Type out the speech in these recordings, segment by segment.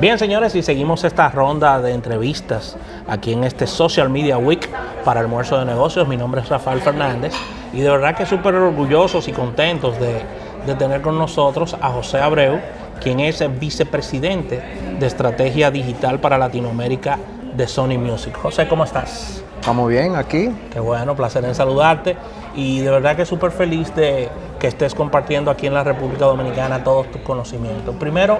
Bien, señores, y seguimos esta ronda de entrevistas aquí en este Social Media Week para Almuerzo de Negocios. Mi nombre es Rafael Fernández y de verdad que súper orgullosos y contentos de, de tener con nosotros a José Abreu, quien es el vicepresidente de Estrategia Digital para Latinoamérica de Sony Music. José, ¿cómo estás? Estamos bien aquí. Qué bueno, placer en saludarte y de verdad que súper feliz de que estés compartiendo aquí en la República Dominicana todos tus conocimientos. Primero,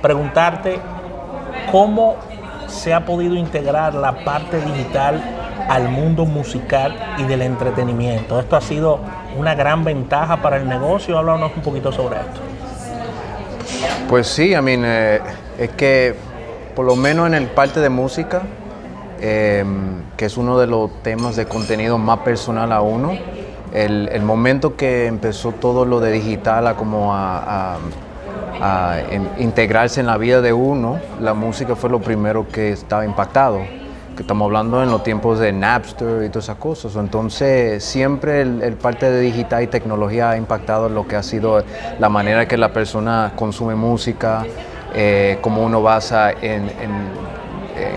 preguntarte cómo se ha podido integrar la parte digital al mundo musical y del entretenimiento. Esto ha sido una gran ventaja para el negocio. Háblanos un poquito sobre esto. Pues sí, I mean, eh, es que por lo menos en el parte de música, eh, que es uno de los temas de contenido más personal a uno, el, momento que empezó todo lo de digital a como a a integrarse en la vida de uno, la música fue lo primero que estaba impactado. Que estamos hablando en los tiempos de Napster y todas esas cosas. Entonces, siempre el, parte de digital y tecnología ha impactado lo que ha sido la manera que la persona consume música, eh, cómo uno basa en, en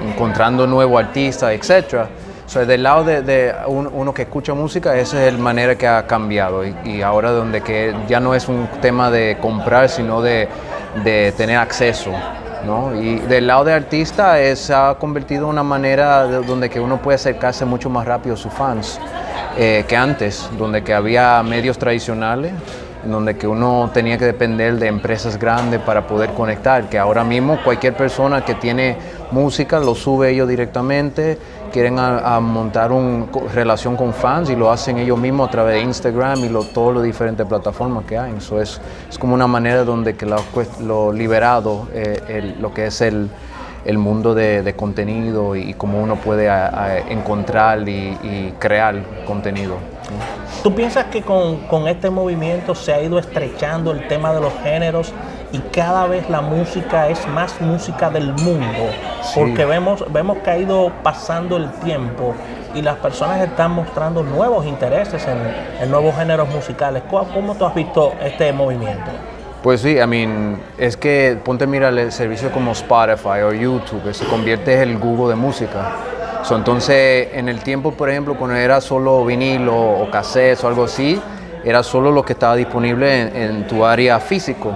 encontrando nuevos artistas, etcétera. O sea, del lado de, uno que escucha música, esa es la manera que ha cambiado y, ahora donde que ya no es un tema de comprar, sino de, tener acceso. ¿no? Y del lado de artista se ha convertido en una manera donde que uno puede acercarse mucho más rápido a sus fans eh, que antes, donde que había medios tradicionales donde que uno tenía que depender de empresas grandes para poder conectar, que ahora mismo cualquier persona que tiene música lo sube ellos directamente, quieren montar una relación con fans y lo hacen ellos mismos a través de Instagram y lo, todas las diferentes plataformas que hay. Eso es, es como una manera donde que lo, liberado, eh, lo que es el, el mundo de, contenido y, cómo uno puede encontrar y, crear contenido. ¿Tú piensas que con, este movimiento se ha ido estrechando el tema de los géneros y cada vez la música es más música del mundo? Porque vemos, vemos que ha ido pasando el tiempo y las personas están mostrando nuevos intereses en, en nuevos géneros musicales. ¿Cómo tú has visto este movimiento? Pues sí, I mean, es que ponte mira el servicio como Spotify o YouTube, se convierte en el Google de música. entonces, en el tiempo, por ejemplo, cuando era solo vinilo o cassette o algo así, era solo lo que estaba disponible en, tu área físico.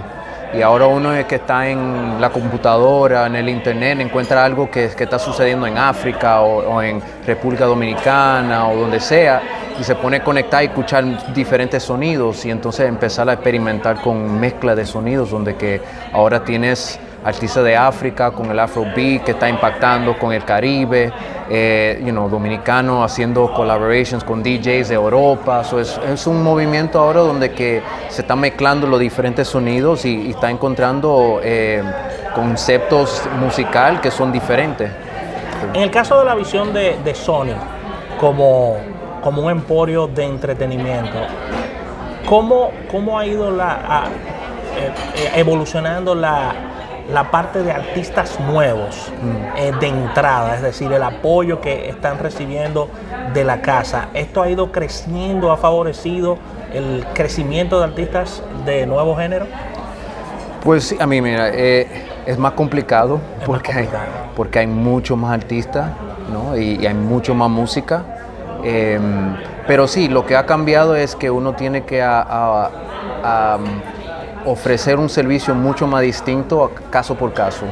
Y ahora uno es que está en la computadora, en el internet, encuentra algo que, está sucediendo en África o, o en República Dominicana o donde sea y se pone a conectar y escuchar diferentes sonidos y entonces empezar a experimentar con mezcla de sonidos donde que ahora tienes artistas de África con el Afrobeat que está impactando con el Caribe, eh, you know, dominicano haciendo collaborations con DJs de Europa. es, es, un movimiento ahora donde que se están mezclando los diferentes sonidos y, está encontrando eh, conceptos musical que son diferentes. En el caso de la visión de, Sony como como un emporio de entretenimiento. ¿Cómo, cómo ha ido la, eh, evolucionando la, parte de artistas nuevos mm. eh, de entrada, es decir, el apoyo que están recibiendo de la casa? ¿Esto ha ido creciendo, ha favorecido el crecimiento de artistas de nuevo género? Pues sí, a mí, mira, es más complicado, porque, Hay, porque hay mucho más artistas ¿no? y, y hay mucho más música. Em, pero sí, lo que ha cambiado es que uno tiene que ofrecer un servicio mucho más distinto caso por caso.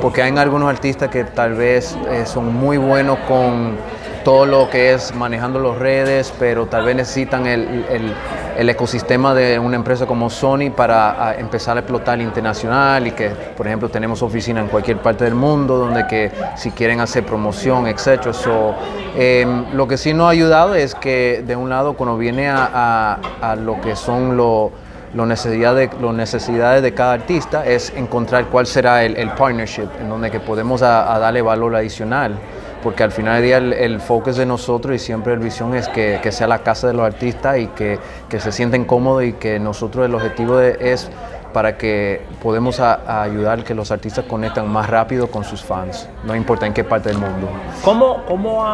Porque hay algunos artistas que tal vez eh, son muy buenos con todo lo que es manejando las redes, pero tal vez necesitan el, ecosistema de una empresa como Sony para empezar a explotar internacional y que, por ejemplo, tenemos oficina en cualquier parte del mundo donde que si quieren hacer promoción, etc. So, em, lo que sí nos ha ayudado es que de un lado cuando viene a, lo que son los necesidades, necesidades de cada artista es encontrar cuál será el, partnership en donde que podemos a darle valor adicional porque al final del día el, el focus de nosotros y siempre la visión es que, que, sea la casa de los artistas y que, que se sienten cómodos y que nosotros el objetivo es para que podemos a, ayudar que los artistas conectan más rápido con sus fans, no importa en qué parte del mundo. ¿Cómo, cómo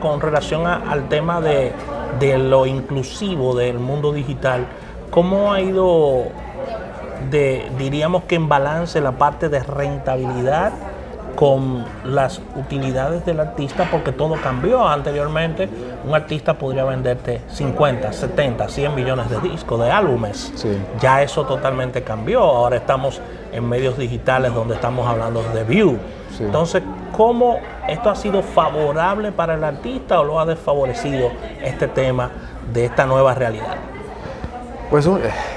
con relación al tema de, de, lo inclusivo del mundo digital, cómo ha ido de, diríamos que en balance la parte de rentabilidad con las utilidades del artista porque todo cambió. Anteriormente un artista podría venderte 50, 70, 100 millones de discos, de álbumes. Ya eso totalmente cambió. Ahora estamos en medios digitales donde estamos hablando de view. Entonces, ¿cómo esto ha sido favorable para el artista o lo ha desfavorecido este tema de esta nueva realidad? Pues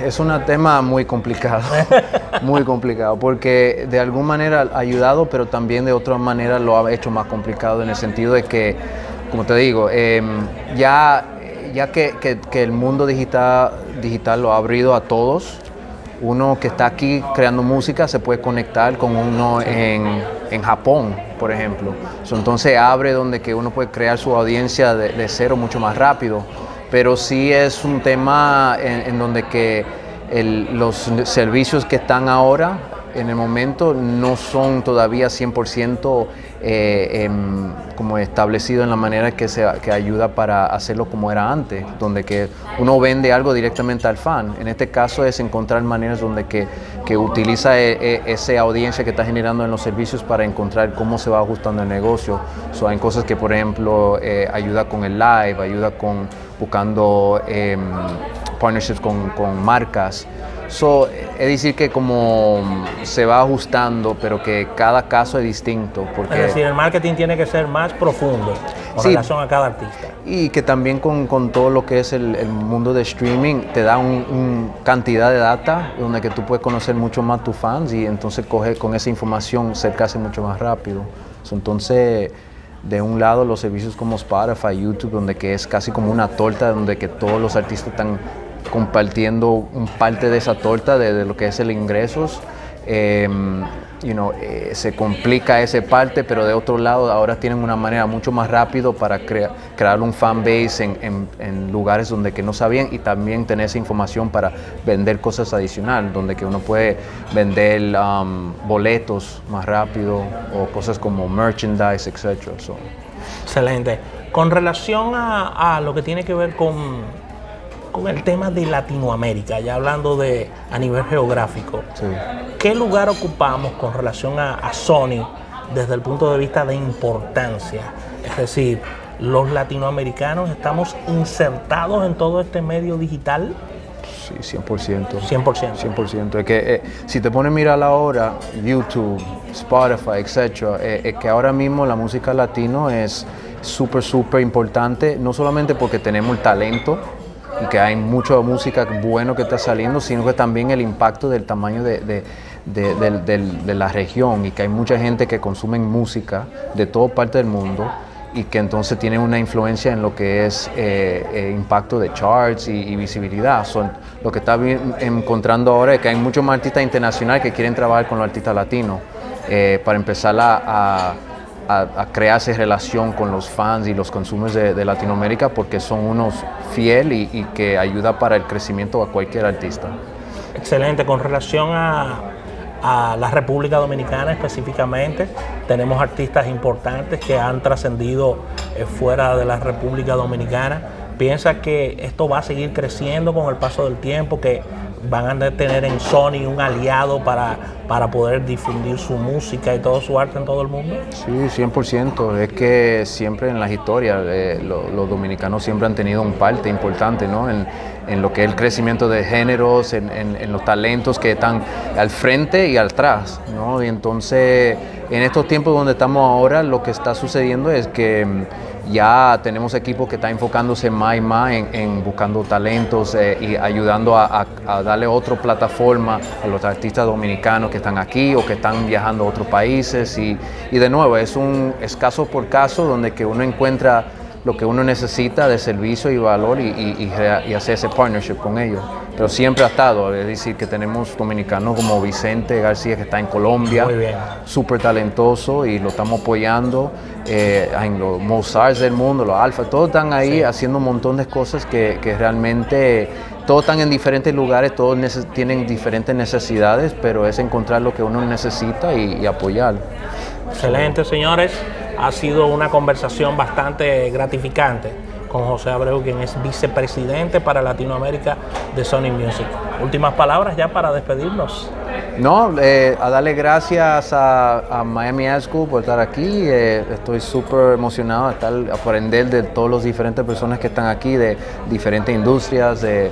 es un tema muy complicado, muy complicado, porque de alguna manera ha ayudado, pero también de otra manera lo ha hecho más complicado en el sentido de que, como te digo, em, ya, ya que, el mundo digital, digital lo ha abrido a todos, uno que está aquí creando música se puede conectar con uno en, Japón, por ejemplo. entonces abre donde que uno puede crear su audiencia de cero mucho más rápido pero sí es un tema en, donde que los servicios que están ahora en el momento no son todavía 100% eh, em, como establecido en la manera que, se, que ayuda para hacerlo como era antes, donde que uno vende algo directamente al fan. En este caso es encontrar maneras donde que, que utiliza e, esa audiencia que está generando en los servicios para encontrar cómo se va ajustando el negocio. So, hay cosas que, por ejemplo, eh, ayuda con el live, ayuda con buscando em, partnerships con, con marcas. So, es decir, que como se va ajustando, pero que cada caso es distinto. Porque, es decir, el marketing tiene que ser más profundo con relación a cada artista. Y que también con, con todo lo que es el, el, mundo de streaming te da una un cantidad de data donde que tú puedes conocer mucho más tus fans y entonces coger con esa información cercarse mucho más rápido. entonces de un lado los servicios como Spotify, YouTube, donde que es casi como una torta, donde que todos los artistas están compartiendo un parte de esa torta de, lo que es el ingresos. Em, you know, eh, se complica esa parte, pero de otro lado ahora tienen una manera mucho más rápido para crear un fan base en, en, lugares donde que no sabían y también tener esa información para vender cosas adicionales, donde que uno puede vender um, boletos más rápido o cosas como merchandise, etc. Excelente. Con relación a, a lo que tiene que ver con con el tema de Latinoamérica, ya hablando de a nivel geográfico. ¿Qué lugar ocupamos con relación a, Sony desde el punto de vista de importancia? Es decir, los latinoamericanos estamos insertados en todo este medio digital. Sí, 100%. 100%. 100%. Es que eh, si te pones a mirar ahora, YouTube, Spotify, etc., eh, es que ahora mismo la música latino es súper, súper importante, no solamente porque tenemos el talento, y que hay mucha música bueno que está saliendo, sino que también el impacto del tamaño de, la región y que hay mucha gente que consume música de toda parte del mundo y que entonces tiene una influencia en lo que es eh, eh, impacto de charts y, visibilidad. Son, lo que está encontrando ahora es que hay muchos más artistas internacionales que quieren trabajar con los artistas latinos eh, para empezar a a, crearse relación con los fans y los consumos de, Latinoamérica porque son unos fiel y, que ayuda para el crecimiento a cualquier artista. Excelente. Con relación a, la República Dominicana específicamente, tenemos artistas importantes que han trascendido eh, fuera de la República Dominicana. ¿Piensa que esto va a seguir creciendo con el paso del tiempo? Que van a tener en Sony un aliado para, para poder difundir su música y todo su arte en todo el mundo? Sí, 100%. Es que siempre en las historias eh, los dominicanos siempre han tenido un parte importante ¿no? en, en, lo que es el crecimiento de géneros, en, en, los talentos que están al frente y atrás. ¿no? Y entonces, en estos tiempos donde estamos ahora, lo que está sucediendo es que ya tenemos equipos que están enfocándose más y más en, buscando talentos eh, y ayudando a, darle otra plataforma a los artistas dominicanos están aquí o que están viajando a otros países. Y, de nuevo, es un es caso por caso donde que uno encuentra lo que uno necesita de servicio y valor y, y, hacer ese partnership con ellos. Pero siempre ha estado, es decir, que tenemos dominicanos como Vicente García que está en Colombia, súper talentoso y lo estamos apoyando. Eh, en los Mozart del mundo, los Alfa, todos están ahí haciendo un montón de cosas que, que realmente todos están en diferentes lugares, todos tienen diferentes necesidades, pero es encontrar lo que uno necesita y, y apoyar. Excelente, señores ha sido una conversación bastante gratificante con José Abreu, quien es vicepresidente para Latinoamérica de Sony Music. Últimas palabras ya para despedirnos. No, eh, a darle gracias a, Miami Ad School por estar aquí. Eh, estoy súper emocionado de estar, aprender de todas las diferentes personas que están aquí, de diferentes industrias, de,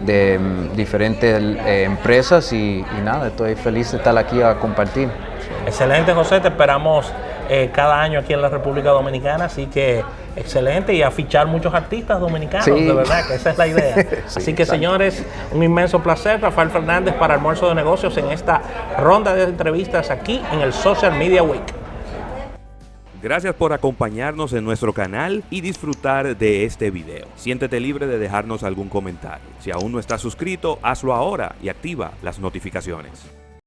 mm, diferentes eh, empresas y, y, nada, estoy feliz de estar aquí a compartir. Excelente, José, te esperamos cada año aquí en la República Dominicana, así que excelente y a fichar muchos artistas dominicanos, de verdad, que esa es la idea. Así que señores, un inmenso placer, Rafael Fernández para Almuerzo de Negocios en esta ronda de entrevistas aquí en el Social Media Week. Gracias por acompañarnos en nuestro canal y disfrutar de este video. Siéntete libre de dejarnos algún comentario. Si aún no estás suscrito, hazlo ahora y activa las notificaciones.